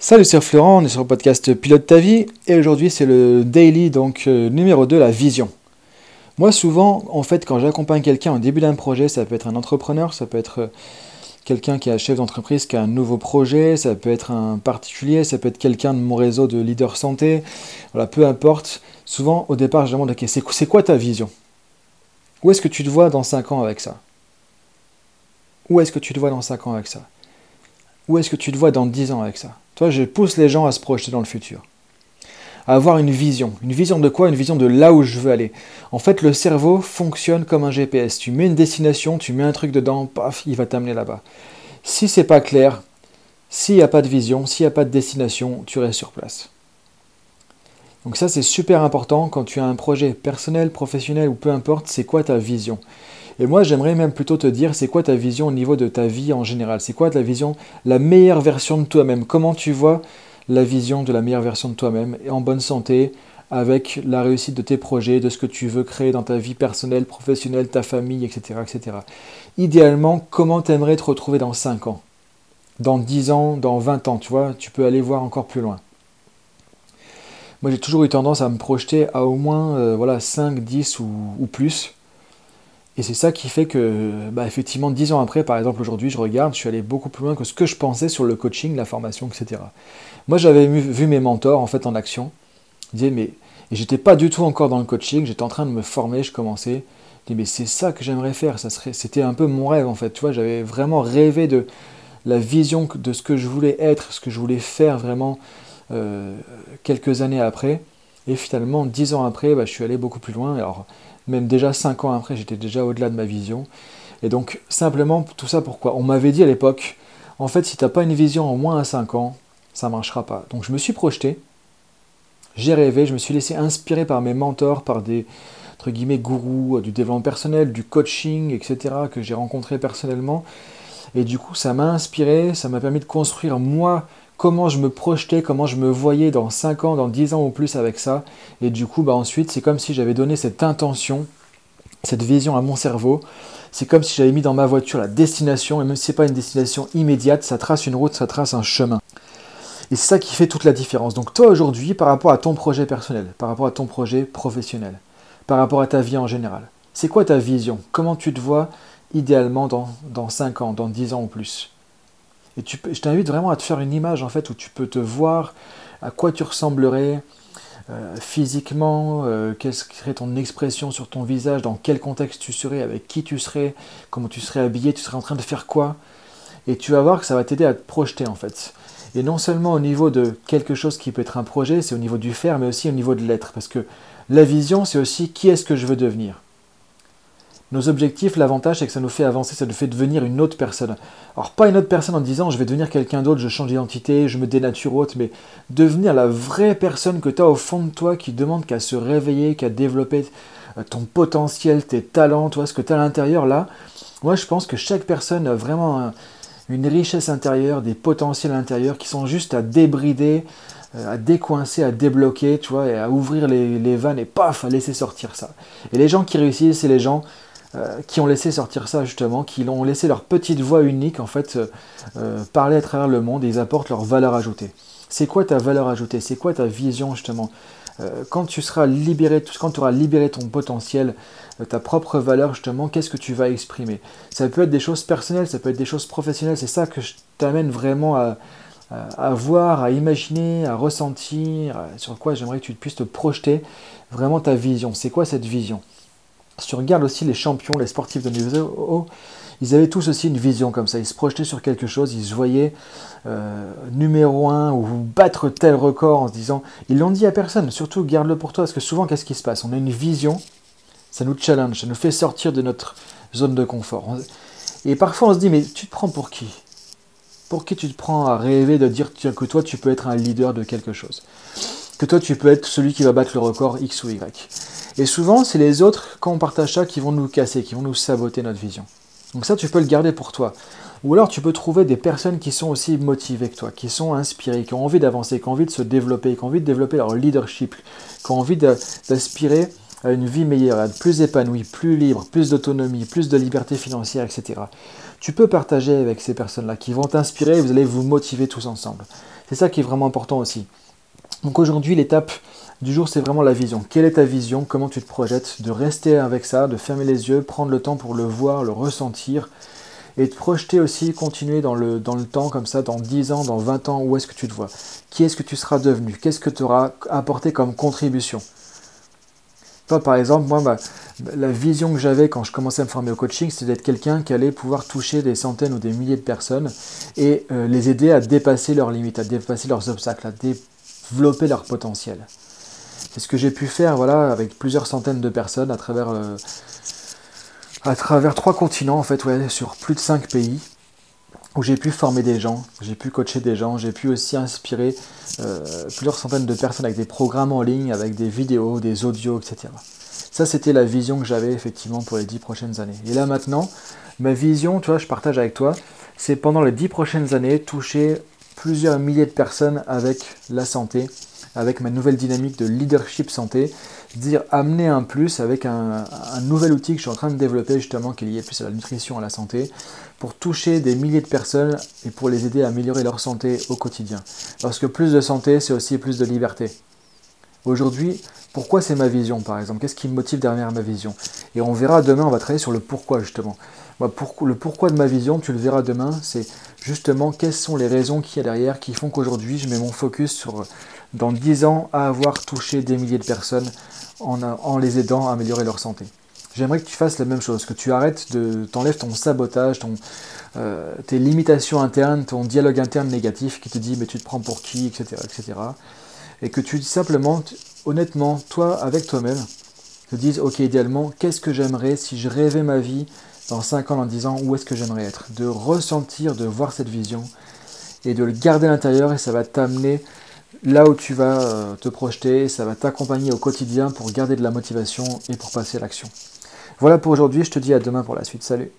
Salut, c'est Florent, on est sur le podcast Pilote ta vie et aujourd'hui c'est le daily donc euh, numéro 2, la vision. Moi souvent, en fait, quand j'accompagne quelqu'un au début d'un projet, ça peut être un entrepreneur, ça peut être euh, quelqu'un qui est chef d'entreprise, qui a un nouveau projet, ça peut être un particulier, ça peut être quelqu'un de mon réseau de leader santé, voilà, peu importe. Souvent, au départ, je demande, ok, c'est quoi ta vision? Où est-ce que tu te vois dans 5 ans avec ça? Où est-ce que tu te vois dans 5 ans avec ça? Où est-ce que tu te vois dans 10 ans avec ça? Toi, je pousse les gens à se projeter dans le futur. À avoir une vision. Une vision de quoi? Une vision de là où je veux aller. En fait, le cerveau fonctionne comme un GPS. Tu mets une destination, tu mets un truc dedans, paf, il va t'amener là-bas. Si c'est pas clair, s'il n'y a pas de vision, s'il n'y a pas de destination, tu restes sur place. Donc ça, c'est super important quand tu as un projet personnel, professionnel ou peu importe, c'est quoi ta vision? Et moi, j'aimerais même plutôt te dire, c'est quoi ta vision au niveau de ta vie en général? C'est quoi ta vision, la meilleure version de toi-même? Comment tu vois la vision de la meilleure version de toi-même et en bonne santé avec la réussite de tes projets, de ce que tu veux créer dans ta vie personnelle, professionnelle, ta famille, etc. etc. Idéalement, comment tu aimerais te retrouver dans 5 ans? Dans 10 ans, dans 20 ans, tu vois, tu peux aller voir encore plus loin. Moi, j'ai toujours eu tendance à me projeter à au moins euh, voilà, 5, 10 ou plus. Et c'est ça qui fait que, bah, effectivement, dix ans après, par exemple, aujourd'hui, je regarde, je suis allé beaucoup plus loin que ce que je pensais sur le coaching, la formation, etc. Moi, j'avais vu mes mentors, en fait, en action. Je disais, mais, j'étais pas du tout encore dans le coaching, j'étais en train de me former, je commençais. Je disais, mais c'est ça que j'aimerais faire, ça serait, c'était un peu mon rêve, en fait. Tu vois, j'avais vraiment rêvé de la vision de ce que je voulais être, ce que je voulais faire vraiment euh, quelques années après. Et finalement, dix ans après, bah, je suis allé beaucoup plus loin. Alors, même déjà cinq ans après, j'étais déjà au-delà de ma vision. Et donc, simplement, tout ça pourquoi? On m'avait dit à l'époque, en fait, si tu n'as pas une vision en moins à 5 ans, ça ne marchera pas. Donc, je me suis projeté, j'ai rêvé, je me suis laissé inspirer par mes mentors, par des entre guillemets gourous du développement personnel, du coaching, etc., que j'ai rencontré personnellement. Et du coup, ça m'a inspiré, ça m'a permis de construire moi comment je me projetais, comment je me voyais dans 5 ans, dans 10 ans ou plus avec ça. Et du coup, bah ensuite, c'est comme si j'avais donné cette intention, cette vision à mon cerveau. C'est comme si j'avais mis dans ma voiture la destination, et même si ce n'est pas une destination immédiate, ça trace une route, ça trace un chemin. Et c'est ça qui fait toute la différence. Donc toi aujourd'hui, par rapport à ton projet personnel, par rapport à ton projet professionnel, par rapport à ta vie en général, c'est quoi ta vision? Comment tu te vois idéalement dans, dans 5 ans, dans 10 ans ou plus? Et je t'invite vraiment à te faire une image en fait où tu peux te voir à quoi tu ressemblerais euh, physiquement, euh, quelle serait ton expression sur ton visage, dans quel contexte tu serais, avec qui tu serais, comment tu serais habillé, tu serais en train de faire quoi. Et tu vas voir que ça va t'aider à te projeter en fait. Et non seulement au niveau de quelque chose qui peut être un projet, c'est au niveau du faire, mais aussi au niveau de l'être. Parce que la vision, c'est aussi qui est-ce que je veux devenir. Nos objectifs, l'avantage, c'est que ça nous fait avancer, ça nous fait devenir une autre personne. Alors, pas une autre personne en disant je vais devenir quelqu'un d'autre, je change d'identité, je me dénature autre, mais devenir la vraie personne que tu as au fond de toi qui demande qu'à se réveiller, qu'à développer euh, ton potentiel, tes talents, toi, ce que tu as à l'intérieur là. Moi, je pense que chaque personne a vraiment une richesse intérieure, des potentiels intérieurs qui sont juste à débrider, euh, à décoincer, à débloquer, tu vois, et à ouvrir les, les vannes et paf, à laisser sortir ça. Et les gens qui réussissent, c'est les gens euh, qui ont laissé sortir ça justement, qui ont laissé leur petite voix unique en fait euh, euh, parler à travers le monde et ils apportent leur valeur ajoutée. C'est quoi ta valeur ajoutée? C'est quoi ta vision justement? Quand tu seras libéré, quand tu auras libéré ton potentiel, ta propre valeur justement, qu'est-ce que tu vas exprimer? Ça peut être des choses personnelles, ça peut être des choses professionnelles, c'est ça que je t'amène vraiment à, voir, à imaginer, à ressentir, sur quoi j'aimerais que tu puisses te projeter vraiment ta vision. C'est quoi cette vision? Si tu regardes aussi les champions, les sportifs de niveau ils avaient tous aussi une vision comme ça. Ils se projetaient sur quelque chose, ils se voyaient euh, numéro un ou battre tel record en se disant. Ils l'ont dit à personne, surtout garde-le pour toi, parce que souvent, qu'est-ce qui se passe? On a une vision, ça nous challenge, ça nous fait sortir de notre zone de confort. Et parfois, on se dit, mais tu te prends pour qui? Pour qui tu te prends à rêver de dire que toi, tu peux être un leader de quelque chose? Que toi, tu peux être celui qui va battre le record X ou Y? Et souvent, c'est les autres, quand on partage ça, qui vont nous casser, qui vont nous saboter notre vision. Donc ça, tu peux le garder pour toi. Ou alors, tu peux trouver des personnes qui sont aussi motivées que toi, qui sont inspirées, qui ont envie d'avancer, qui ont envie de se développer, qui ont envie de développer leur leadership, qui ont envie d'aspirer à une vie meilleure, à être plus épanouie, plus libre, plus d'autonomie, plus de liberté financière, etc. Tu peux partager avec ces personnes-là qui vont t'inspirer et vous allez vous motiver tous ensemble. C'est ça qui est vraiment important aussi. Donc aujourd'hui, l'étape du jour, c'est vraiment la vision. Quelle est ta vision? Comment tu te projettes? De rester avec ça, de fermer les yeux, prendre le temps pour le voir, le ressentir, et te projeter aussi, continuer dans le, temps comme ça, dans 10 ans, dans 20 ans, où est-ce que tu te vois? Qui est-ce que tu seras devenu? Qu'est-ce que tu auras apporté comme contribution? Toi, par exemple, moi, la vision que j'avais quand je commençais à me former au coaching, c'était d'être quelqu'un qui allait pouvoir toucher des centaines ou des milliers de personnes et euh, les aider à dépasser leurs limites, à dépasser leurs obstacles, à développer leur potentiel. C'est ce que j'ai pu faire voilà, avec plusieurs centaines de personnes à travers, euh, trois continents, en fait, sur plus de cinq pays, où j'ai pu former des gens, j'ai pu coacher des gens, j'ai pu aussi inspirer euh, plusieurs centaines de personnes avec des programmes en ligne, avec des vidéos, des audios, etc. Ça, c'était la vision que j'avais effectivement pour les dix prochaines années. Et là maintenant, ma vision, tu je partage avec toi, c'est pendant les dix prochaines années, toucher plusieurs milliers de personnes avec la santé, avec ma nouvelle dynamique de leadership santé, dire amener un plus avec un, nouvel outil que je suis en train de développer justement qui est lié plus à la nutrition, à la santé, pour toucher des milliers de personnes et pour les aider à améliorer leur santé au quotidien. Parce que plus de santé, c'est aussi plus de liberté. Aujourd'hui, pourquoi c'est ma vision par exemple? Qu'est-ce qui me motive derrière ma vision? Et on verra demain, on va travailler sur le pourquoi justement. Le pourquoi de ma vision, tu le verras demain, c'est justement quelles sont les raisons qu'il y a derrière qui font qu'aujourd'hui je mets mon focus sur dans 10 ans à avoir touché des milliers de personnes en, les aidant à améliorer leur santé. J'aimerais que tu fasses la même chose, que tu arrêtes de t'enlèves ton sabotage, ton, euh, tes limitations internes, ton dialogue interne négatif qui te dit mais tu te prends pour qui, etc. etc. Et que tu simplement, honnêtement, toi avec toi-même, te dises ok idéalement, qu'est-ce que j'aimerais si je rêvais ma vie dans 5 ans, 10 ans, où est-ce que j'aimerais être De ressentir, de voir cette vision et de le garder à l'intérieur et ça va t'amener là où tu vas euh, te projeter, ça va t'accompagner au quotidien pour garder de la motivation et pour passer à l'action. Voilà pour aujourd'hui, je te dis à demain pour la suite. Salut